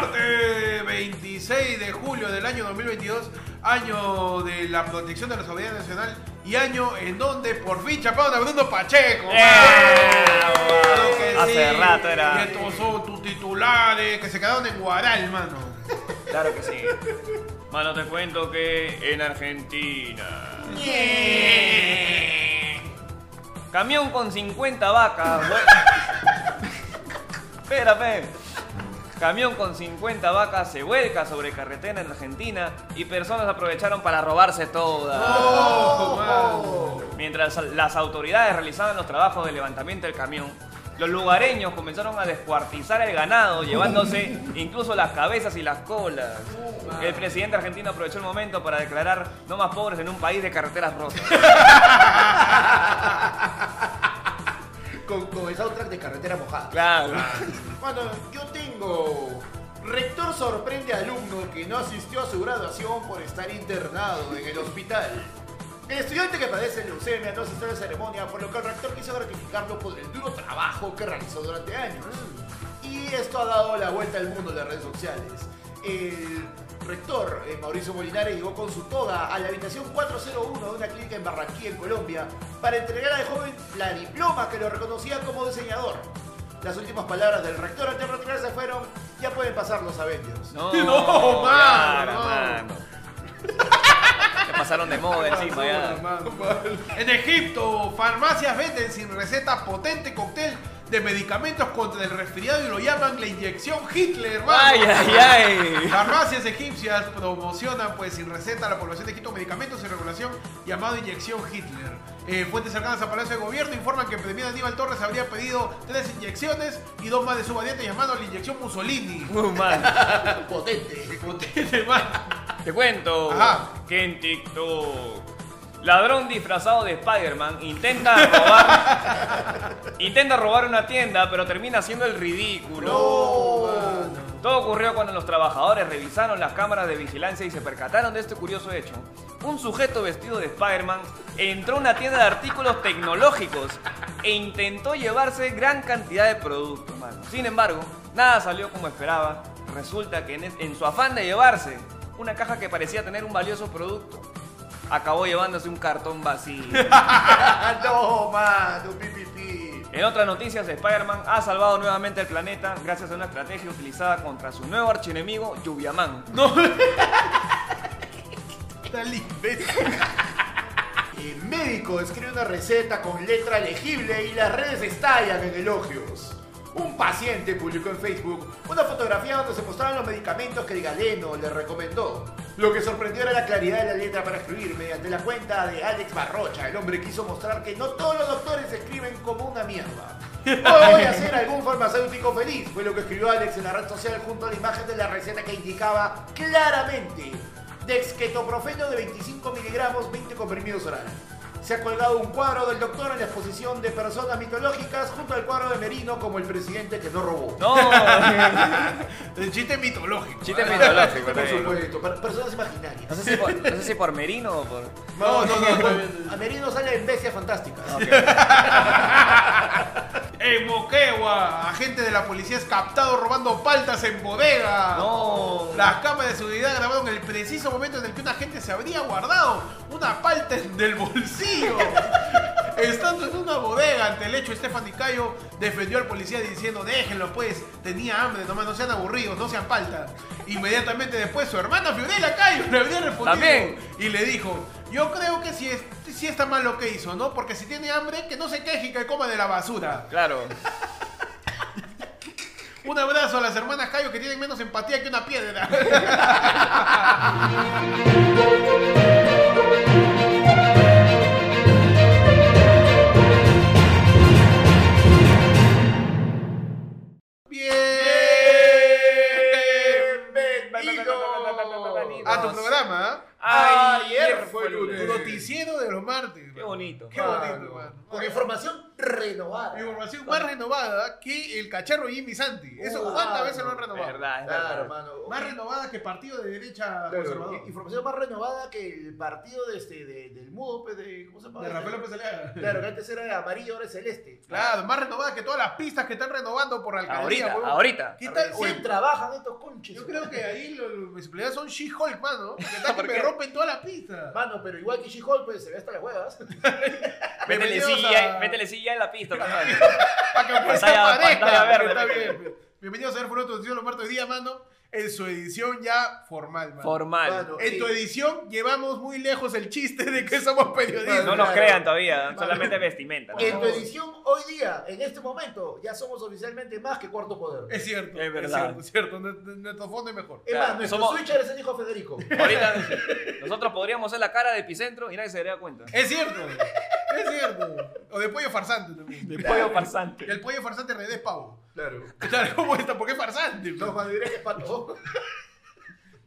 Martes 26 de julio del año 2022, año de la protección de la soberanía nacional y año en donde por fin chaparon a Bruno Pacheco. ¡Eh! Claro que Hace rato era. Y estos son tus titulares que se quedaron en Guaral, mano. Claro que sí. Mano, te cuento que en Argentina. Camión con 50 vacas. fe. Camión con 50 vacas se vuelca sobre carretera en Argentina y personas aprovecharon para robarse todas. Oh. Mientras las autoridades realizaban los trabajos de levantamiento del camión, los lugareños comenzaron a descuartizar el ganado, llevándose incluso las cabezas y las colas. El presidente argentino aprovechó el momento para declarar no más pobres en un país de carreteras rotas. Con, con el soundtrack de Carretera Mojada. Claro. Bueno, yo tengo. Rector sorprende a alumno que no asistió a su graduación por estar internado en el hospital. El estudiante que padece leucemia no asistió a la ceremonia, por lo que el rector quiso gratificarlo por el duro trabajo que realizó durante años. Y esto ha dado la vuelta al mundo de las redes sociales. El rector, eh, Mauricio Molinares, llegó con su toga a la habitación 401 de una clínica en Barranquilla, en Colombia, para entregar al joven la diploma que lo reconocía como diseñador. Las últimas palabras del rector ante retirarse fueron, ya pueden pasar los Avengers. No, No, mano, no. mano. Se pasaron de moda encima ya. En Egipto, farmacias venden sin receta potente cóctel de medicamentos contra el resfriado y lo llaman la inyección Hitler. Ay, ay, ay. Farmacias egipcias promocionan pues sin receta a la población de Egipto medicamentos sin regulación llamado inyección Hitler. Eh, fuentes cercanas al Palacio de Gobierno informan que el premier Aníbal Torres habría pedido tres inyecciones y dos más de su variante llamado la inyección Mussolini. Muy mal. Potente. Potente, mano. Te cuento Ajá. que en TikTok ladrón disfrazado de Spider-Man intenta robar intenta robar una tienda, pero termina haciendo el ridículo. Todo ocurrió cuando los trabajadores revisaron las cámaras de vigilancia y se percataron de este curioso hecho. Un sujeto vestido de Spider-Man entró a una tienda de artículos tecnológicos e intentó llevarse gran cantidad de productos, mano. Sin embargo, nada salió como esperaba. Resulta que en, en su afán de llevarse una caja que parecía tener un valioso producto, acabó llevándose un cartón vacío. no, mano, pipipi. En otras noticias, Spider-Man ha salvado nuevamente el planeta gracias a una estrategia utilizada contra su nuevo archienemigo, Lluviaman. No. Imbécil. El médico escribe una receta con letra legible y las redes estallan en elogios. Un paciente publicó en Facebook una fotografía donde se mostraban los medicamentos que el galeno le recomendó. Lo que sorprendió era la claridad de la letra para escribir. Mediante la cuenta de Alex Barrocha, el hombre quiso mostrar que no todos los doctores escriben como una mierda. No voy a ser algún farmacéutico feliz, fue lo que escribió Alex en la red social junto a la imagen de la receta que indicaba claramente dexketoprofeno de 25 miligramos, 20 comprimidos oral. Se ha colgado un cuadro del doctor en la exposición de personas mitológicas junto al cuadro de Merino como el presidente que no robó. No, El chiste mitológico. chiste mitológico. Por supuesto, per- personas imaginarias. No sé, si por, no sé si por Merino o por... No, no, no. no. A Merino sale en bestias fantásticas. En Moquegua, agente de la policía es captado robando paltas en bodega. No. Las cámaras de seguridad grabaron el preciso momento en el que un agente se habría guardado una palta en- del bolsillo. Estando en una bodega ante el hecho, Stephanie Cayo defendió al policía diciendo, déjenlo pues, tenía hambre, nomás no sean aburridos, no sean paltas. Inmediatamente después su hermana Fiorella Cayo le habría respondido También. y le dijo, yo creo que sí, es, sí está mal lo que hizo, ¿no? Porque si tiene hambre, que no se queje y que coma de la basura. Claro. Un abrazo a las hermanas Cayo que tienen menos empatía que una piedra. tu programa. Ayer fue Tu lunes. noticiero de los martes. Qué bonito. Qué bonito, Mano, mano. Con información renovada. Información más renovada que el cacharro Jimmy Santi. Eso, Uh, ¿cuántas mano. veces lo han Es renovado? verdad, es Claro, verdad. mano. Más renovada que partido de derecha Claro, conservador. información más renovada que el partido de este, de- del mudo, pues, de, ¿cómo se llama? De Rafael López Aliaga. Claro, que antes era de amarillo, ahora es celeste. Claro, más renovada que todas las pistas que están renovando por la alcaldía. Ahorita, huevón. ahorita. ¿Qué tal? Trabajan estos conches. yo creo que ahí lo- lo- mis empleados son She-Hulk, mano. Que tal que ¿Por me qué? rompen todas las pistas. Mano, pero igual que She-Hulk, pues se ve hasta las huevas. Métele silla, a- métele silla en la pista. Para que Pantalla- pareja, pantalla verde, está bien. Bienvenidos a ver los martes hoy día, mano. En su edición ya formal, mano. Formal. Mano, En tu edición llevamos muy lejos el chiste de que somos periodistas. No nos Claro. crean todavía, solamente vestimenta. ¿no? En tu edición, hoy día, en este momento, ya somos oficialmente más que cuarto poder. Es cierto, Es verdad. cierto, es cierto. Nuestro nuestro fondo es mejor. Es Claro, más, nuestro somos- switcher es el hijo de Federico. Ahorita nosotros podríamos ser la cara de epicentro y nadie se daría cuenta. Es cierto, es cierto. O de pollo farsante también. De Claro. pollo farsante. El pollo farsante en realidad es pavo. Claro. Claro, ¿cómo está? ¿Por qué farsante? No, mano, diré que es pato.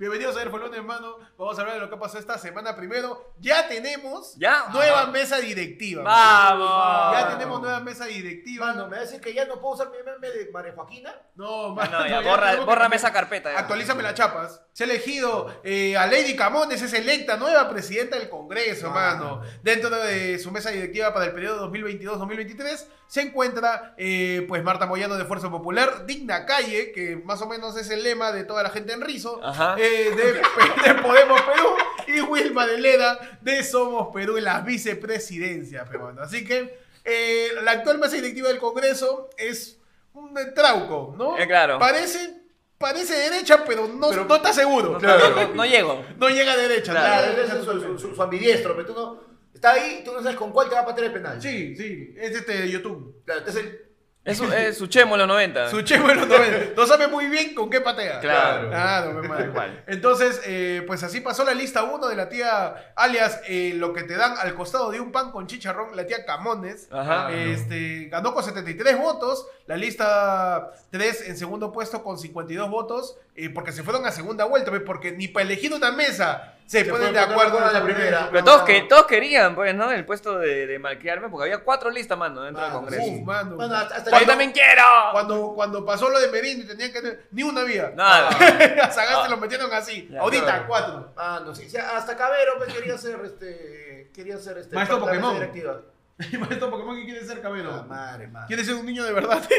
Bienvenidos a ver Folón, hermano. Vamos a hablar de lo que pasó esta semana primero. Ya tenemos ¿Ya? nueva mesa directiva. ¡Vamos! Ya tenemos nueva mesa directiva. Mano, ¿me va a decir que ya no puedo usar mi meme de María Joaquina? No, No, mano, no, ya, ya borra, bórrame esa carpeta. ya. Actualízame las chapas. Se ha elegido eh, a Lady Camones, es electa nueva presidenta del Congreso, Ah. mano. Dentro de su mesa directiva para el periodo 2022-2023 se encuentra eh, pues Marta Moyano de Fuerza Popular, Digna Calle, que más o menos es el lema de toda la gente en Rizo, Ajá. eh, de, de Podemos Perú, y Wilma de Leda de Somos Perú en la vicepresidencia, pe, mano. Así que eh, la actual mesa directiva del Congreso es un trauco, ¿no? Eh, claro. Parece, parece derecha, pero no, Pero- no está seguro. No, Claro. no, no- no llego. No llega a derecha. Claro, no llega a ese es derecha su, su, su- su ambidiestro, pero tú no. Está ahí, tú no sabes con cuál te va a patear el penal. Sí, sí, es este de YouTube. Claro, este es el. Es su, es su chemo en los 90. Su chemo en los 90. No sabe muy bien con qué patea. Claro. Claro, madre. Igual. Entonces, eh, pues así pasó la lista 1 de la tía, alias eh, lo que te dan al costado de un pan con chicharrón, la tía Camones. Ajá. Este, ganó con 73 votos. La lista 3 en segundo puesto con 52 votos. Eh, porque se fueron a segunda vuelta. ¿ves? Porque ni para elegir una mesa se, Se ponen de acuerdo en a la primera. Pero todos, que, todos querían, pues, ¿no? El puesto de, de malcriarme, porque había cuatro listas, mano, dentro Mano, del Congreso. Uf, mano. Bueno, hasta, hasta ¡Yo también quiero! Cuando, cuando pasó lo de Merino y tenían que ni una vía. Nada. A Sagasti lo metieron así. Ya, Ahorita, claro. cuatro. Ah, no, sí, sí, hasta Cabero pues, quería ser este. Quería ser este. Maestro Pokémon. maestro Pokémon, ¿qué quiere ser Cabero? Ah, madre, madre. ¿Quiere ser un niño de verdad?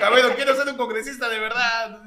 Cabero, quiero ser un congresista de verdad.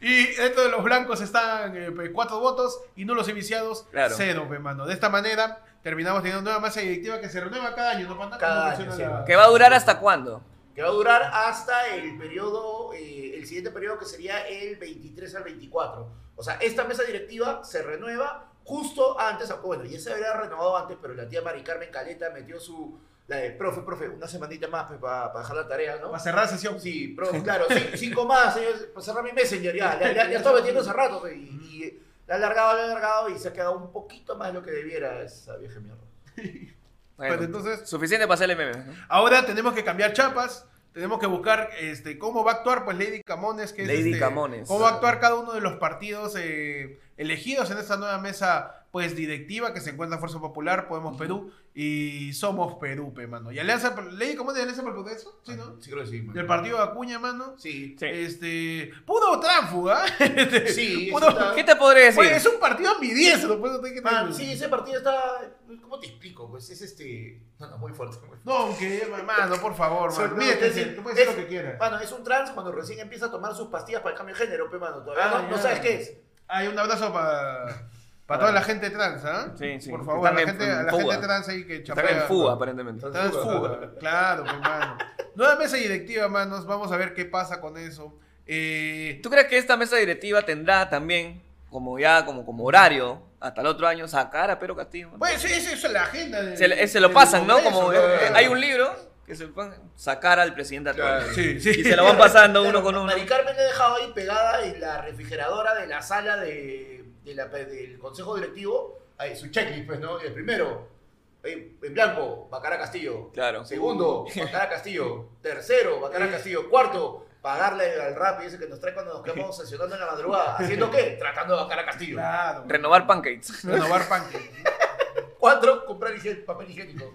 Y dentro de los blancos están eh, pues, cuatro votos y nulos y viciados, Claro. cero, pe, mano. De esta manera, terminamos teniendo una nueva mesa directiva que se renueva cada año, ¿no, Panda? Cada ¿Cómo año, sí. la- ¿Que va a durar hasta cuándo? Que va a durar hasta el periodo, eh, el siguiente periodo que sería el 23 al 24. O sea, esta mesa directiva se renueva justo antes, bueno, ya se habría renovado antes, pero la tía Mari Carmen Caleta metió su, de, profe, profe, una semanita más para dejar la tarea, ¿no? Para cerrar sesión. Sí, profe, claro, sí, cinco más, señor, para cerrar mi messenger, ya, ya, ya, ya estaba metiendo hace rato, pe, y, y la ha alargado, la ha alargado, y se ha quedado un poquito más de lo que debiera esa vieja mierda. Bueno, Pero entonces- Suficiente para hacerle meme. ¿no? Ahora tenemos que cambiar chapas. Tenemos que buscar este, cómo va a actuar pues Lady Camones. Que es, Lady este, Camones. Cómo va a actuar cada uno de los partidos eh, elegidos en esta nueva mesa pues directiva que se encuentra Fuerza Popular, Podemos Perú y Somos Perú, pe, mano. Y Alianza, Lady Camones de Alianza por el Progreso, ¿sí, no? Sí, creo que sí. man. Del partido de Acuña, mano. Sí. Sí. Este, puro tránfuga. Sí, Puro- eso está- ¿Qué te podré decir? Oye, es un partido ambidiestro, pues, no te- que Man, sí, ese partido está. ¿Cómo te explico? Pues es este. No, no, muy fuerte. muy. No, que, mano, por favor, mano. decir, tú puedes decir lo que quieras. Mano, es un trans cuando recién empieza a tomar sus pastillas para el cambio de género, pe, mano. Todavía Ah, no, no ya. sabes qué es. Hay un abrazo para para toda la gente trans, ¿ah? Sí, sí, Por favor, a la, están en- gente, a la gente trans ahí que Están chapea. en fuga, aparentemente. Está en fuga. Claro, pues, mano. Nueva mesa directiva, manos. Vamos a ver qué pasa con eso. Eh, ¿Tú crees que esta mesa directiva tendrá también, como ya, como, como horario, hasta el otro año, sacar a Pedro Castillo? pues eso, eso es la agenda. se, lo pasan, ¿no? Como eh, hay un libro que se lo ponen, sacar al presidente actual. Claro. Sí, sí. Y se lo van pasando uno Claro, con uno. Mari Carmen le he dejado ahí pegada en la refrigeradora de la sala de, de la- del consejo directivo. Ahí, su checklist, pues, ¿no? El primero, en blanco, Bacara Castillo. Claro. Segundo, Bacara Castillo. Tercero, Bacara Castillo. Cuarto, pagarle al rap ese que nos trae cuando nos quedamos sesionando en la madrugada. ¿Haciendo qué? Tratando de Bacara Castillo. Claro. Renovar pancakes. Renovar pancakes. Cuatro, comprar papel higiénico.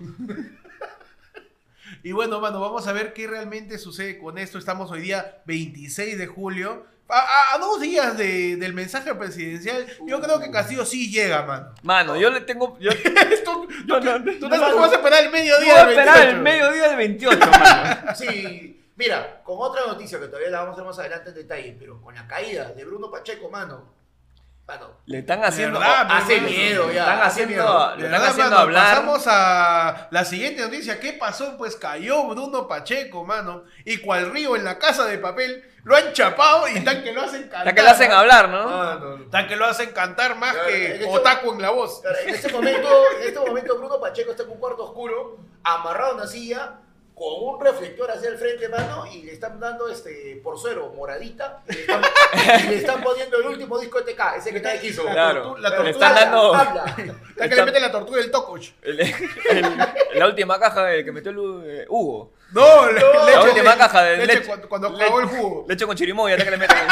Y bueno, mano, vamos a ver qué realmente sucede con esto. Estamos hoy día 26 de julio. A, a- a dos días de- del mensaje presidencial, yo creo que Castillo sí llega, mano. Mano, yo le tengo. Yo, tú, yo no, tú te- tú vas a esperar el mediodía voy a del esperar el 28. mediodía del 28, mano. Sí, mira, con otra noticia que todavía la vamos a ver más adelante en detalle, pero con la caída de Bruno Pacheco, mano. Le están haciendo. verdad, hace miedo ya. están haciendo, miedo. le están verdad, haciendo mano, hablar. Pasamos a la siguiente noticia. ¿Qué pasó? Pues cayó Bruno Pacheco, mano. Y cual río en la casa de papel, lo han chapado y tan que lo hacen cantar. Hasta que le hacen ¿no? hablar, ¿no? Mano. Tan que lo hacen cantar más Claro, en que este- Otaku en la voz. Claro, En este momento, en este momento Bruno Pacheco está en un cuarto oscuro, amarrado a una silla, con un reflector hacia el frente, mano, y le están dando este por suero moradita, y le están, y le están poniendo el último disco de TK, ese que nadie quiso. La Claro, la tortuga están dando Habla. Tan que le Está- meten la tortuga del Tokoch. el- el- la última caja que metió el, eh, Hugo. No, No. leche, La última leche- caja de leche leche. cuando, acabó el jugo. Leche con chirimoya, hasta que le meten.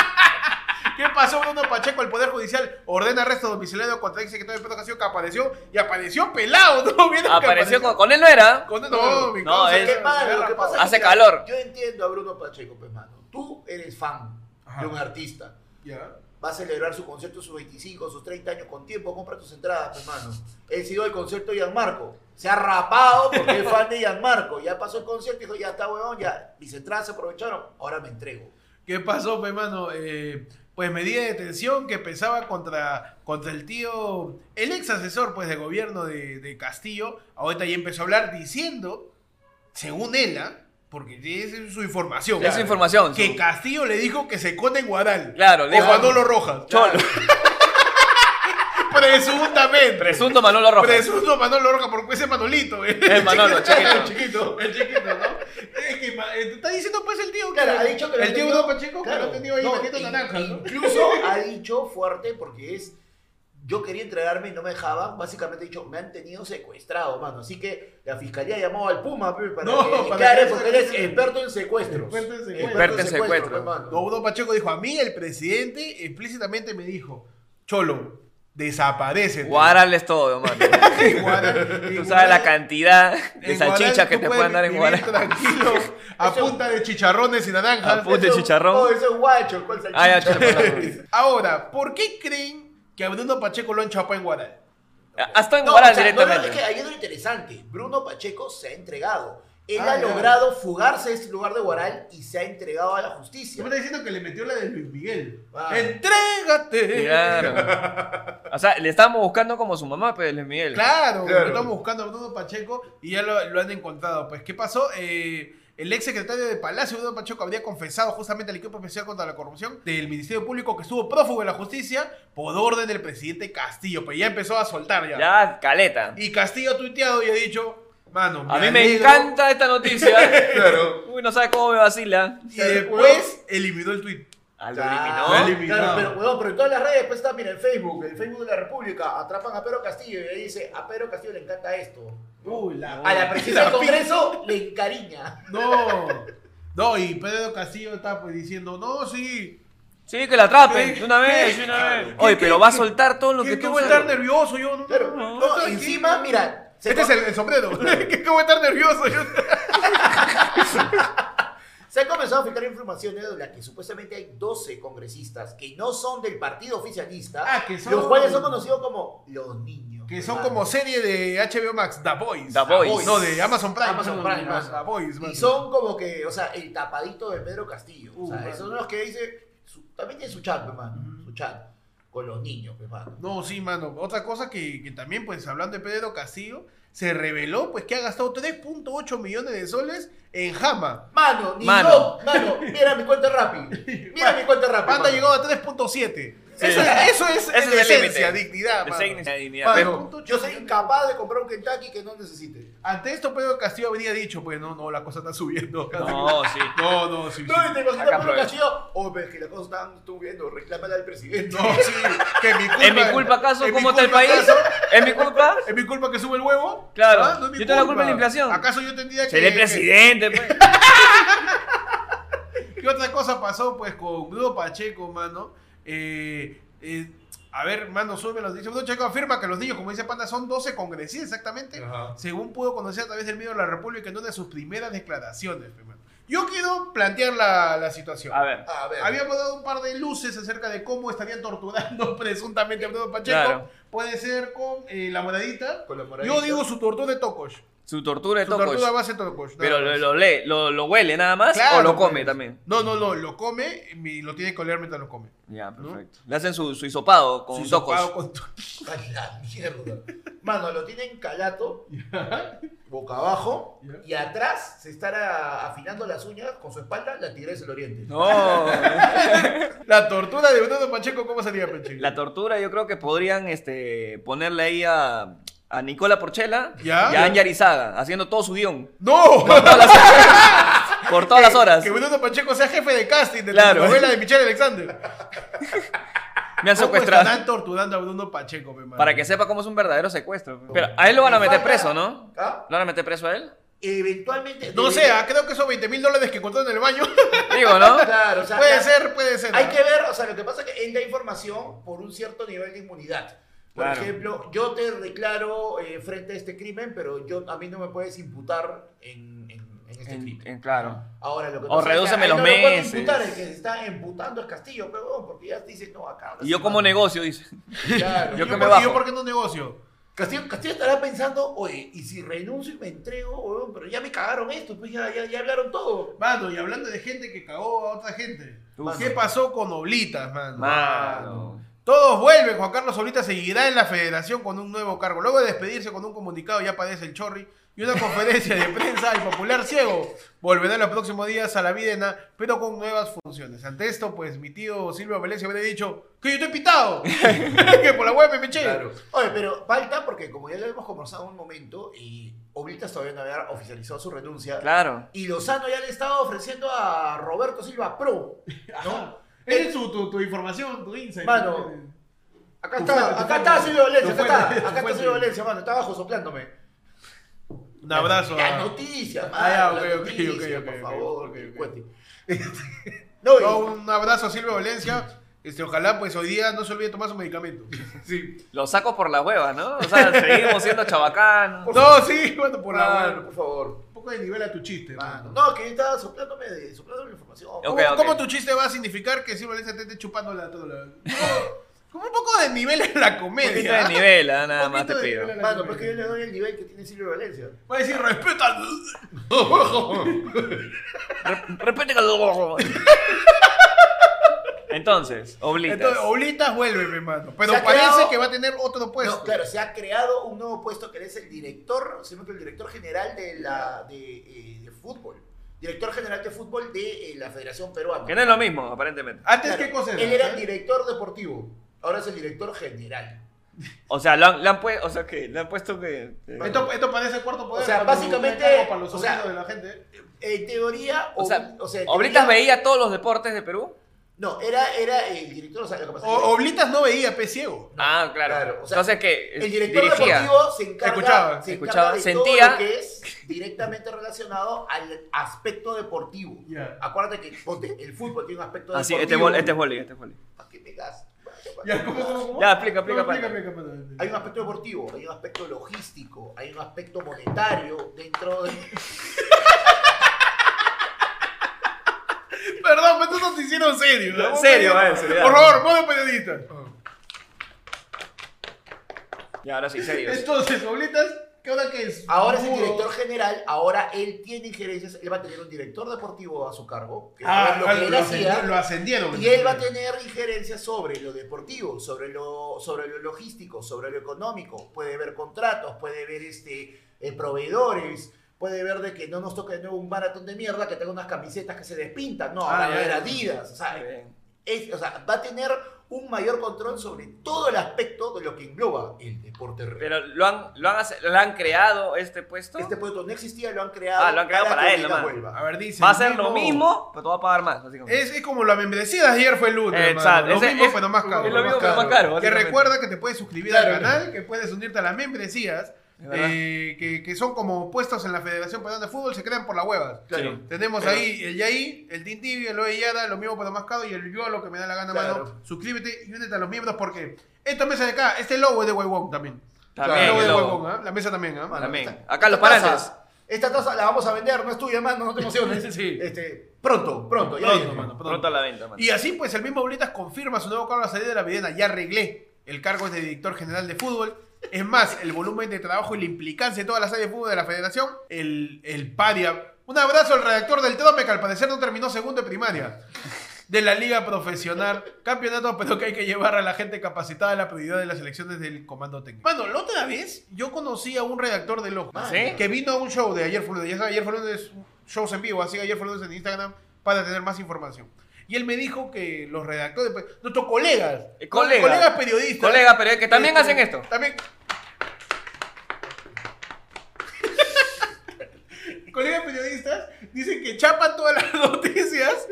¿Qué pasó? Bruno Pacheco, el Poder Judicial ordena arresto domiciliario contra el secretario de Pedro que apareció y apareció pelado, ¿no? ¿Vieron que Apareció con, con él, no era. con- No, mi No, causa, es- Qué malo, lo que pasa es Hace que, calor. Yo entiendo a Bruno Pacheco, pues, mano. Tú eres fan Ajá. de un artista. Ya. Va a celebrar su concierto, sus 25, sus 30 años con tiempo, compra tus entradas, pues, mano. Él siguió el concierto de Gianmarco. Se ha rapado porque es fan de Gianmarco. Ya pasó el concierto y dijo, ya está, weón, ya. Mis entradas se aprovecharon, ahora me entrego. ¿Qué pasó, pues, mano? Eh, pues medida de detención que pesaba contra, contra el tío, el ex asesor pues, de gobierno de, de Castillo. Ahorita ya empezó a hablar diciendo, según él, ¿ah? Porque es su información. Es su información. Que su- Castillo le dijo que se cone en Guadal. Claro, le o dijo- Manolo Rojas. Cholo. Presuntamente. Presunto Manolo Rojas. Presunto Manolo Rojas, porque ese Manolito. ¿eh? El Manolo, chiquito. El chiquito, el chiquito, ¿no? Es que eh, está diciendo pues el tío que Claro, ha dicho que el tío Pacheco que lo ha tenido ahí no, metiendo naranjas, ¿no? Incluso ha dicho fuerte porque es. Yo quería entregarme y no me dejaban. Básicamente ha dicho, me han tenido secuestrado, mano. Así que la fiscalía llamó al Puma para No, que para que- porque él es experto en secuestros. Experto en secuestros. Experto en secuestros. pues. No, Pacheco dijo, a mí el presidente explícitamente me dijo, Cholo, desaparece. Guaral es todo, mano. Tú sabes la cantidad de salchichas que te pueden dar en Guaral. Tranquilo, a punta de chicharrones y naranjas. A punta de chicharrón. Oh, eso es guacho. ¿Cuál salchicha? Ah, ya, perdón. Ahora, ¿por qué creen que a Bruno Pacheco lo han chapado en Guaral? Hasta en No, Guaral o sea, no, no, directamente. es que ahí es lo interesante. Bruno Pacheco se ha entregado. Él Ah, ha ya. logrado fugarse de este lugar de Guaral y se ha entregado a la Yo justicia. me está diciendo que le metió la de Luis Miguel. Ah. ¡Entrégate! Claro. O sea, le estábamos buscando como su mamá, pues, Luis Miguel. Claro, Claro. lo estamos buscando a Bruno Pacheco y ya lo, lo han encontrado. Pues, ¿qué pasó? Eh, el ex secretario de Palacio, Bruno Pacheco, habría confesado justamente al equipo especial contra la corrupción del Ministerio Público que estuvo prófugo de la justicia por orden del presidente Castillo. Pues ya empezó a soltar ya. Ya, caleta. Y Castillo ha tuiteado y ha dicho, mano, A mí me alegro". encanta esta noticia. Claro. Uy, no sabe cómo me vacila. Y después eliminó el tweet. Ah, lo Claro, eliminó. Lo eliminó. claro, pero, pero en todas las redes pues está, mira, en Facebook, el Facebook de la República, atrapan a Pedro Castillo y ahí dice, a Pedro Castillo le encanta esto. Uy, la- A la presidencia del Congreso le encariña. No, no, y Pedro Castillo está pues diciendo, no, sí. Sí, que la atrapen. De una vez, de una vez. Oye, pero va a soltar todo lo ¿Qué, que tú voy a estar nervioso? Yo no, Claro, no, encima, mira, Este es el, el sombrero. ¿Qué voy a estar nervioso? Yo- Se han comenzado a filtrar informaciones de las que supuestamente hay 12 congresistas que no son del partido oficialista, Ah, que son- los cuales son conocidos como los niños. Que son como serie de HBO Max, The Boys. The Boys. No, de Amazon Prime. Amazon no, Prime, no. The Boys, Y son como que, o sea, el tapadito de Pedro Castillo. Uh, o sea, mano. esos son los que dice, su- también tiene su chat, hermano, su chat, con los niños, hermano. No, sí, mano. Otra cosa que, que también, pues, hablando de Pedro Castillo, se reveló, pues, que ha gastado 3.8 millones de soles en Jama. Mano, ni Mano. yo, mano, mira mi cuenta rápido. Mira mi cuenta rápido. Panda llegado a 3.7. Sí. Eso, eso es, Ese es límite. dignidad, mano. Dignidad. Mano, yo soy incapaz de comprar un Kentucky que no necesite. Ante esto, Pedro Castillo habría dicho, pues, no, no, la cosa está subiendo. No, sí. No, no, sí, sí. No, y te imaginas Pedro. Castillo. Oh, pero es que la cosa está subiendo, reclámale al presidente. No, sí. Que mi culpa, ¿En mi culpa acaso? ¿En mi ¿Cómo está el país? ¿En mi culpa? ¿Es mi culpa que sube el huevo? Claro. Ah, no es mi Yo tengo la culpa de la inflación. ¿Acaso yo tendría que... Seré presidente, pues. ¿Qué otra cosa pasó pues con Bruno Pacheco, mano? Eh, eh, A ver, mano, sube los dice. Bruno Checo afirma que los niños, como dice Panda, son 12 congresistas exactamente. Ajá. Según pudo conocer a través del medio de la República en una de sus primeras declaraciones. pe, mano. Yo quiero plantear la, la situación. A ver. A ver. Habíamos dado un par de luces acerca de cómo estarían torturando presuntamente a Bruno Pacheco. Claro. Puede ser con eh, la moradita. Con la moradita. Yo digo su tortura de tocos. Su tortura de Su tortura a base de tocos. nada Pero lo, lo lee, lo, lo huele nada más Claro, o lo come pues. también. No, no, no, lo come y lo tiene que oler mientras lo come. Ya, ¿No? perfecto. Le hacen su, su hisopado con Su tocos. sopado con to- A la mierda. Mano, lo tienen calato, boca abajo, y atrás se estará afinando las uñas con su espalda la tigresa del oriente. No. La tortura de Bruno Pacheco, ¿cómo sería, Peche? La tortura yo creo que podrían este, ponerle ahí a, a Nicola Porchela ¿Ya? y a Anya Arizaga, haciendo todo su guion. ¡No! Por todas las horas. Que Bruno Pacheco sea jefe de casting de Claro. la novela de Michelle Alexander. Me han ¿Cómo secuestrado. estarán torturando a Bruno Pacheco, pe, mano? Para que sepa cómo es un verdadero secuestro. Pero a él lo van a Me meter preso, ¿no? ¿Ah? ¿Lo van a meter preso a él? Eventualmente. No debería- sé, ah, creo que esos 20 mil dólares que encontró en el baño. Digo, ¿no? Claro, o sea, puede la- ser, puede ser. Hay que ver, o sea, lo que pasa es que él da información por un cierto nivel de inmunidad. Por Claro. ejemplo, yo te declaro eh, frente a este crimen, pero yo a mí no me puedes imputar en, en- en este En- crimen. en- claro. Ahora, lo que O pasa es que redúceme los no lo meses. imputar, el que se está imputando es Castillo, pero porque ya te dicen, no, acá. Y yo como mano. negocio, dice. Claro. Yo ¿Y que me por- bajo. ¿y yo por qué no negocio? Castillo, Castillo estará pensando, oye, y si renuncio y me entrego, pero ya me cagaron esto, pues ya, ya, ya hablaron todo. Mano, y hablando de gente que cagó a otra gente. ¿Qué pasó con Oblitas, mano? Mano. Todos vuelven. Juan Carlos Oblitas seguirá en la federación con un nuevo cargo. Luego de despedirse con un comunicado, ya padece el chorri. Y una conferencia de prensa, el popular ciego volverá en los próximos días a la videna, pero con nuevas funciones. Ante esto, pues mi tío Silvio Valencia habría dicho que yo estoy pitado, que por la web me eché. Claro. Oye, pero falta porque como ya lo hemos conversado un momento y Oblitas todavía no había oficializado su renuncia. Claro. Y Lozano ya le estaba ofreciendo a Roberto Silva Pro. ¿no? Esa es tu, tu, tu información, tu insight. Mano, Acá está, fuente, acá está Silvio Valencia, acá está, acá está. Silvio Valencia, mano, está abajo soplándome. Un abrazo. La a- noticia, mano, Ah, ya, ok, ok, noticia, ok, ok, por favor, ok, que ok. cuente. No, No, un abrazo a Silvio Valencia. Este, ojalá pues hoy día no se olvide tomar su medicamento. Sí. Lo saco por la hueva, ¿no? O sea, seguimos siendo chabacanos. No, sí, bueno, por la buena. por favor. Poco de nivel a tu chiste. Mano, no, que estaba soplándome de, soplándome la información. ¿Cómo, cómo tu chiste va a significar que Silvio Valencia te esté chupando la toda la... Como un poco de nivel en la Un poquito comedia. de nivel, ¿ah? nada más te pido. Mano, comedia. porque yo le doy el nivel que tiene Silvio Valencia. Va a decir, respeta. Re- Repite que lo- Entonces, oblitas. Entonces, Oblitas vuelve, mi hermano. Pero parece creado- que va a tener otro puesto. No, claro, se ha creado un nuevo puesto que es el director, llama que el director general de la de, eh, de fútbol. Director general de fútbol de eh, la Federación Peruana. Que no es lo mismo, aparentemente. Antes, Claro, ¿qué cosa era? Él era el director deportivo, ahora es el director general. O sea, le han, le han puesto, o sea, que le han puesto que... Esto, esto parece cuarto poder. O sea, básicamente, para los o sea, de la gente. En teoría, O sea, o sea, en ¿Oblitas teoría- veía todos los deportes de Perú? No, era, era el director, o sea, lo que pasa es O- que Oblitas no veía, pe ciego. ah, claro. claro, o sea, Entonces, que el director dirigía. deportivo se encarga, Escuchaba, se escuchaba, encarga de sentía. todo lo que es directamente relacionado al aspecto deportivo. Ya. Acuérdate que ponte, el fútbol tiene un aspecto Ah, sí, deportivo. este es boli, este es boli, este es boli. ¿Para qué me gastas? Ya, ¿cómo, cómo, cómo? Ya, explica, explica, No, explica, explica. Hay un aspecto deportivo, hay un aspecto logístico, hay un aspecto monetario dentro de... Perdón, pero esto nos hicieron serio. En serio, va, en serio. Por favor, modo periodista. Ya, ahora sí, serio. Entonces, Oblitas, ¿qué hora que es? Ahora es el director general, ahora él tiene injerencias, él va a tener un director deportivo a su cargo, que Ah, es lo que él lo, hacía. lo ascendieron. Y él va a tener injerencias sobre lo deportivo, sobre lo, sobre lo logístico, sobre lo económico. Puede ver contratos, puede ver este, eh, proveedores, puede ver de que no nos toque de nuevo un maratón de mierda que tenga unas camisetas que se despintan. No, Ah, ahora va a ya. Adidas. O sea, es- o sea, va a tener un mayor control sobre todo el aspecto de lo que engloba el deporte real. Pero lo han, lo han, lo han creado este puesto. Este puesto no existía, lo han creado, Ah, lo han creado para que él nomás. vuelva. A ver, dice. Va a ser lo mismo, pero tú vas a pagar más, básicamente. Es, es como la membresía de ayer fue el lunes. Exacto. Lo ese- mismo, es- pero más caro. es lo mismo, pero más caro. Que recuerda que te puedes suscribir Claro. al canal, que puedes unirte a las membresías Es. Eh, que, que son como puestos en la Federación Peruana de Fútbol, se crean por las huevas. Claro. Tenemos Pero- ahí el Yaí, el Tintibi, el Oellada, lo mismo pero más caro y el yo lo que me da la gana, Claro. mano. Suscríbete y únete a los miembros porque esta mesa de acá, este logo es de Huevón también. También, el logo es el de logo. Huevón, ¿ah? La mesa también, ¿ah? Mano, También. esta- Acá los parantes. Esta taza la vamos a vender, no es tuya, hermano, no te emociones. Sí. Este, pronto, pronto, ya Pronto, mano, pronto. Pronto a la venta, man. Y así pues el mismo Bolitas confirma su nuevo cargo a la salida de la Videna. Ya arreglé el cargo de director general de fútbol. Es más, el volumen de trabajo y la implicancia de todas las áreas de fútbol de la federación. El, el paria. Un abrazo al redactor del Trome, que al parecer no terminó segundo de primaria. De la liga profesional. Campeonato, pero que hay que llevar a la gente capacitada a la prioridad de las elecciones del comando técnico. Bueno, la otra vez yo conocí a un redactor del Ojo. ¿Ah, sí? Que vino a un show de ayer fue lunes. Ya saben, ayer fue lunes, shows en vivo. Así que ayer fue lunes en Instagram para tener más información. Y él me dijo que los redactores, pues, nuestros colegas, Eh, colega. colegas periodistas, Colegas, pero que también este, hacen esto. También. colegas periodistas dicen que chapan todas las noticias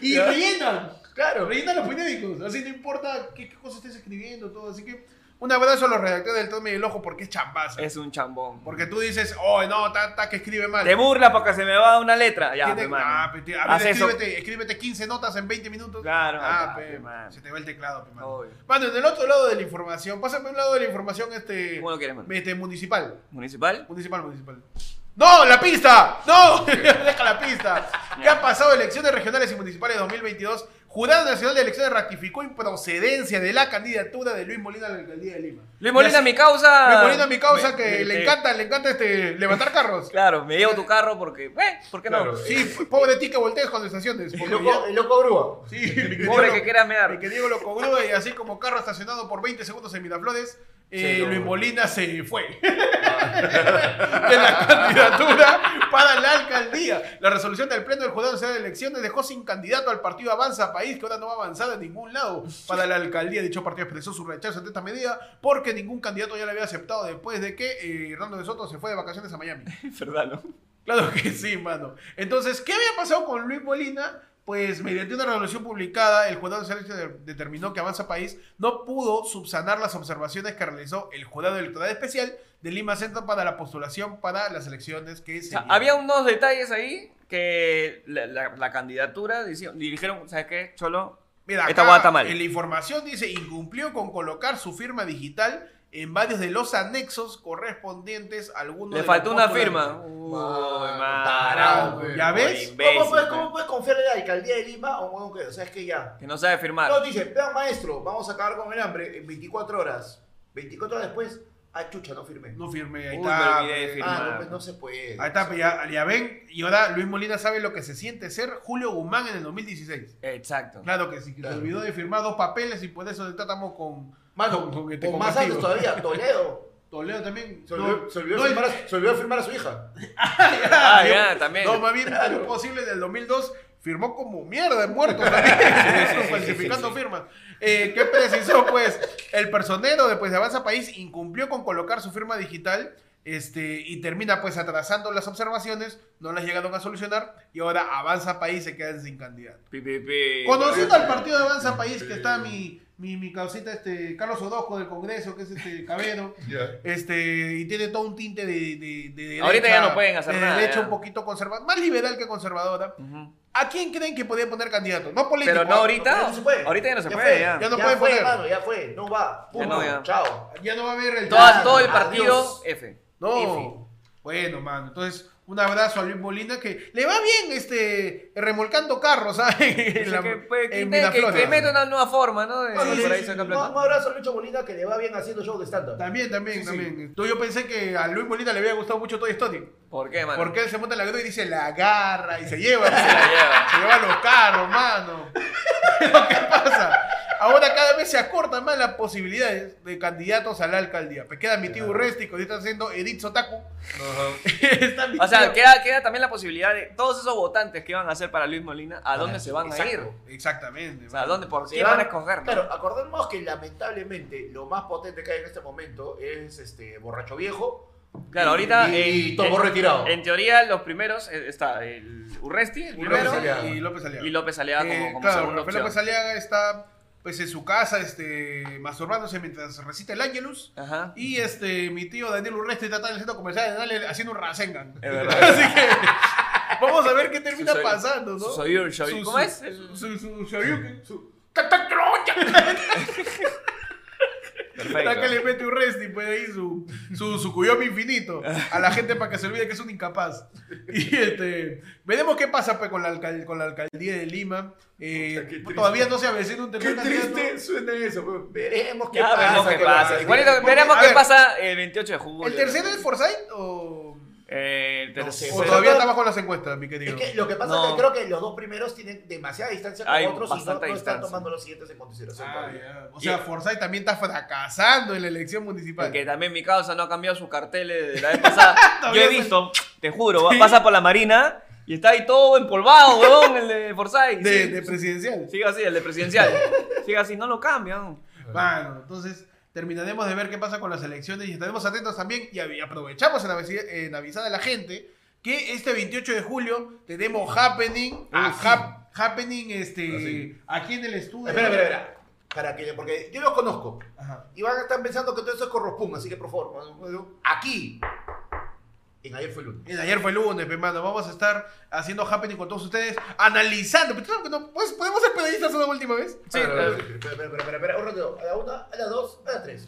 y rellenan. Claro. Rellenan los periódicos. Así no importa qué, qué cosa estés escribiendo, todo. Así que un abrazo a los redactores del Tome y el Ojo porque es chambaza. Es un chambón. Porque tú dices, oh, no, ta, que escribe mal. Te burlas porque se me va una letra. Ya, pe, mano. ah, pe, a ver, escríbete, escríbete 15 notas en 20 minutos. Claro, Ah, pe, pe, man. se te va el teclado, pe, mano. Obvio. Mano, en el otro lado de la información, pásame un lado de la información este, ¿Cómo lo quieres, mano? este municipal. ¿Municipal? Municipal, municipal. ¡No! ¡La pista! ¡No! Deja la pista. ¿Qué ha pasado? Elecciones regionales y municipales 2022. Jurado Nacional de Elecciones ratificó improcedencia de la candidatura de Luis Molina a la alcaldía de Lima. Luis Molina, así- mi causa. Luis Molina, mi causa, Me- que me- le encanta, le encanta este, levantar carros. Claro, me llevo tu carro porque. Eh, ¿por qué no? Claro. Sí, pobre ti que voltees con estaciones. El porque loco, el loco grúa. Sí, Pobre que quiera mear. mi querido lo congruo y así como carro estacionado por 20 segundos en Miraflores, eh, Sí, no, Luis. Molina se fue de la candidatura para la alcaldía. La resolución del Pleno del Jurado Nacional de Elecciones dejó sin candidato al partido Avanza País, que ahora no va a avanzar en ningún lado para la alcaldía. Dicho partido expresó su rechazo ante esta medida porque ningún candidato ya la había aceptado después de que eh, Hernando de Soto se fue de vacaciones a Miami. Es verdad, ¿no? Claro que sí, mano. Entonces, ¿qué había pasado con Luis Molina? Pues mediante una resolución publicada, el jurado de de- determinó que Avanza País no pudo subsanar las observaciones que realizó el jurado electoral especial de Lima Centro para la postulación para las elecciones que O se sea, había unos detalles ahí que la, la- la candidatura dici- dijeron, ¿sabes qué? Cholo, Mira, esta acá está mal. En la información dice, incumplió con colocar su firma digital en varios de los anexos correspondientes a algunos le de faltó los una firma. Uy, Man, tarado. ¿Ya ves? imbécil, ¿Cómo puedes. ¿Cómo puedes confiarle a la alcaldía de Lima a un que, o sea, es que ya? Que no sabe firmar. No, dice, vean maestro, vamos a acabar con el hambre en 24 horas. 24 horas después, ah, chucha, no firmé. No firme, ahí Uy, está. me olvidé de firmar. ah, no, pues no se puede. Ahí está, pues ya, ya ven. Y ahora Luis Molina sabe lo que se siente ser Julio Guzmán en el 2016. Exacto. Claro que sí, que Claro. se olvidó de firmar dos papeles y por eso tratamos con. Mano, con, con, con este, con más antes todavía, Toledo. Toledo también. Se olvidó, no, se olvidó no, firmar, a, se olvidó firmar a su hija. Ah, ya, también. No, más bien, Claro. lo posible del 2002 firmó como mierda, muerto también, falsificando firmas. Eh, ¿Qué precisó? Pues el personero después de Avanza País incumplió con colocar su firma digital este, y termina pues atrasando las observaciones, no las llegaron a solucionar y ahora Avanza País se queda sin candidato. Pi, pi, pi. Conociendo al partido de Avanza País, que está mi, mi, mi causita, este, Carlos Orozco del Congreso, que es este Cabero, este, y tiene todo un tinte de, de, de derecha. Ahorita ya no pueden hacer de nada, derecha ya. un poquito conservadora, más liberal que conservadora. ¿A quién creen que podía poner candidato? No político. Pero no ¿ah? ahorita. Ya no se puede. Ahorita ya no se Ya puede, fue. ya. Ya no ya puede fue, poner. hermano, ya fue. No va. Punto. no, ya. Chao. Ya no va a haber el... Toda- todo el Adiós. partido F. No. F. Bueno, mano, entonces un abrazo a Luis Molina que le va bien este remolcando carros, ¿sabes? En, la- que, pues, que, en que, que, mete una nueva forma, ¿no? De, Bueno, por sí, ahí sí, saca un, abrazo a Lucho Molina que le va bien haciendo show de stand-up. También, también, Sí, también. Tú, yo pensé que a Luis Molina le había gustado mucho Toy Story. ¿Por qué, mano? Porque él se monta en la grúa y dice la agarra y se lleva. Se la lleva. se lleva los carros, mano. ¿qué pasa? Ahora cada vez se acortan más las posibilidades de candidatos a la alcaldía. Me queda mi tío Urresti, que ahorita está haciendo Edith Sotaku. Está mi O sea, queda, queda también la posibilidad de todos esos votantes que iban a hacer para Luis Molina, ¿a dónde se van a ir? Exactamente. O sea, mano. ¿dónde, ¿por qué van a escoger? no? Claro, acordemos que lamentablemente lo más potente que hay en este momento es este borracho viejo. Claro, y- ahorita. Y en- Tobo en- retirado. En teoría, los primeros eh, está el Urresti, el Y López primero, Aliaga. Y López Aliaga. y López Aliaga como, Eh, como claro, segunda Rafael opción. López Aliaga está pues en su casa, este, masturbándose mientras recita el Ángelus. Ajá. Y este, mi tío Daniel Urresti está en el centro comercial de Dale haciendo un Rasengan. Es verdad. Así que vamos a ver qué termina Su- pasando, ¿no? su. Su- ¿Cómo su- es? El- Su, su, Shoryuken. Para que le mete un resti, pues ahí su, su, su Kuyomi infinito a la gente para que se olvide que es un incapaz. Y este, veremos qué pasa pues, con, la alcal- con la alcaldía de Lima. Eh, Puta, qué todavía no se avecina un Qué tercer candidato. triste suena eso, weón. Veremos qué Ya pasa. veremos qué pasa. Porque, veremos qué pasa el 28 de julio. ¿El tercero es Forsyth o, Eh, el No tercero. o Pero todavía está bajo las encuestas, mi querido? Es que lo que pasa No. es que creo que los dos primeros tienen demasiada distancia con Hay otros y no, no están tomando los siguientes en consideración. Ah. O sea, Forsyth también está fracasando en la elección municipal. Porque también mi causa no ha cambiado sus carteles de la vez pasada. Yo he visto, te juro, pasa por la marina y está ahí todo empolvado, weón, el de Forsyth. de, Sí. de presidencial. Sigue así, el de presidencial. Sigue así, no lo cambian. Bueno, entonces terminaremos de ver qué pasa con las elecciones y estaremos atentos también y aprovechamos en, avisar a la gente que este 28 de julio tenemos happening, Ah, ah, sí. happening este, Ah, sí. aquí en el estudio. Espera, espera, espera. Para que, porque yo los conozco. Ajá. Y van a estar pensando que todo eso es corrospum, así que por favor, aquí. En ayer fue lunes. En ayer fue lunes, mi hermano. Vamos a estar haciendo happening con todos ustedes, analizando. Pero, ¿tú sabes que no- pues, ¿Podemos ser periodistas una última vez? Sí, eh, espera, espera, espera, un rato. A la una, a la dos, a la tres.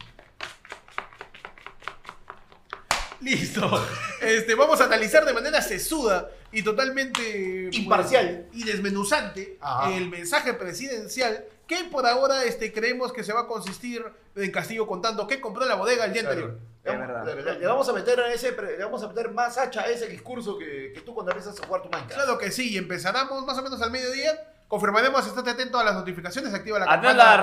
Listo. Este, vamos a analizar de manera sesuda y totalmente pues, Imparcial. y desmenuzante Ajá. el mensaje presidencial que por ahora este, creemos que se va a consistir en Castillo contando que compró la bodega el día anterior. Le Es vamos- verdad. Le, le vamos a meter a ese, le vamos a meter más hacha a ese discurso que, que tú cuando empiezas a jugar tu Minecraft. Claro que sí, y empezaremos más o menos al mediodía. Confirmaremos, estate atento a las notificaciones, activa la campana, la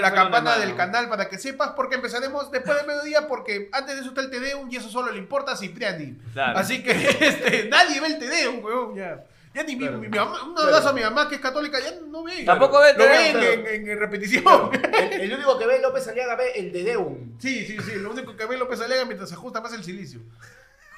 Yo Soy campana del canal para que sepas, porque empezaremos después del mediodía, porque antes de eso está el Tedeum y eso solo le importa a Cipriani. Claro. Así que este, nadie ve el Tedeum, weón, ya. Ya ni mi- Claro. mi, mi mamá, un Claro. abrazo a mi mamá que es católica, ya no ve. Tampoco ve el Lo claro. en, en- en repetición. El, el único que ve López Aliaga ve el de Deum. Sí, sí, sí, lo único que ve López Alega mientras se ajusta más el silicio.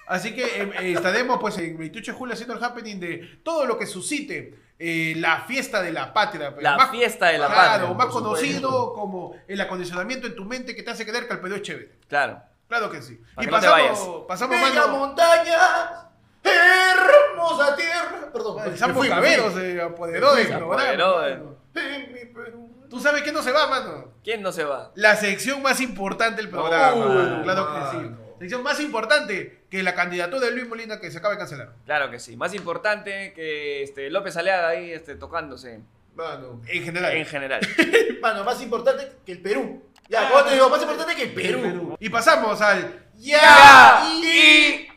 Así que eh, eh, estaremos pues en 28 de julio haciendo el happening de todo lo que suscite eh, la fiesta de la patria. pues, La fiesta de la claro, patria, más por conocido supuesto. como el acondicionamiento en tu mente que te hace creer que el Perú es chévere. Claro. Claro que sí. Para y que no te pasamos, pasamos Bella mano, montaña, hermosa tierra. Perdón, el Sampo Cabero se apoderó de- mano. En mi Perú. ¿Tú sabes qué no se va, mano? ¿Quién no se va? La sección más importante del programa. mano, claro que sí. mano. Sección más importante que la candidatura de Luis Molina que se acaba de cancelar. Claro que sí. Más importante que este, López Aleaga ahí este, tocándose. Mano, En general. En general. mano, más importante que el Perú. Ya, Ah, ¿cómo te digo? Más importante que el Perú. Perú. Y pasamos al Ya Ya y-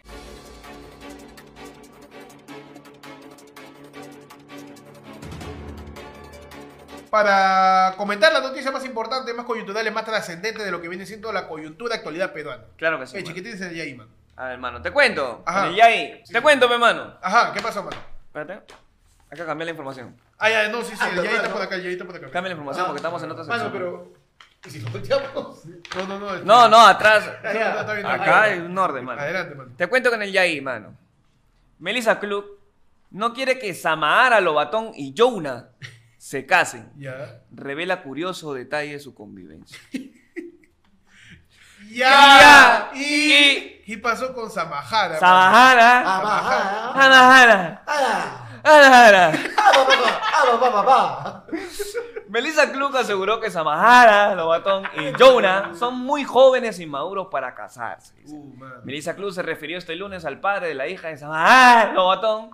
para comentar la noticia más importante, más coyuntural y más trascendente de lo que viene siendo la coyuntura actualidad peruana. Claro que sí. Eh, mano. chiquitín es el Yaiman. A ver, hermano, te cuento. Ajá. El Yai. Te cuento, mi hermano. Ajá, ¿qué pasó, mano? Espérate. Acá cambié la información. Ah, ya, no, sí, sí, Ah, el está mano. por acá, el está por acá. Cambia la información porque estamos en otra sección. Mano, pero. ¿Y si nos volteamos? No, no, no. este- No, no, atrás. Acá hay un orden, mano. Adelante, mano. Te cuento con el Yai, mano. Melissa Club no quiere que Samahara, Lobatón y Jonah se casen. Ya. Revela curioso detalle de su convivencia. Ya. Ya. Y. ¿Qué pasó con Samahara? Samahara, Ah, ah, Samahara, ah, Samahara. ah, ah, va. Melissa Klug aseguró que Samahara, Lobatón y Jonah son muy jóvenes y maduros para casarse. Uh. Melissa Klug se refirió este lunes al padre de la hija de Samahara, Lobatón,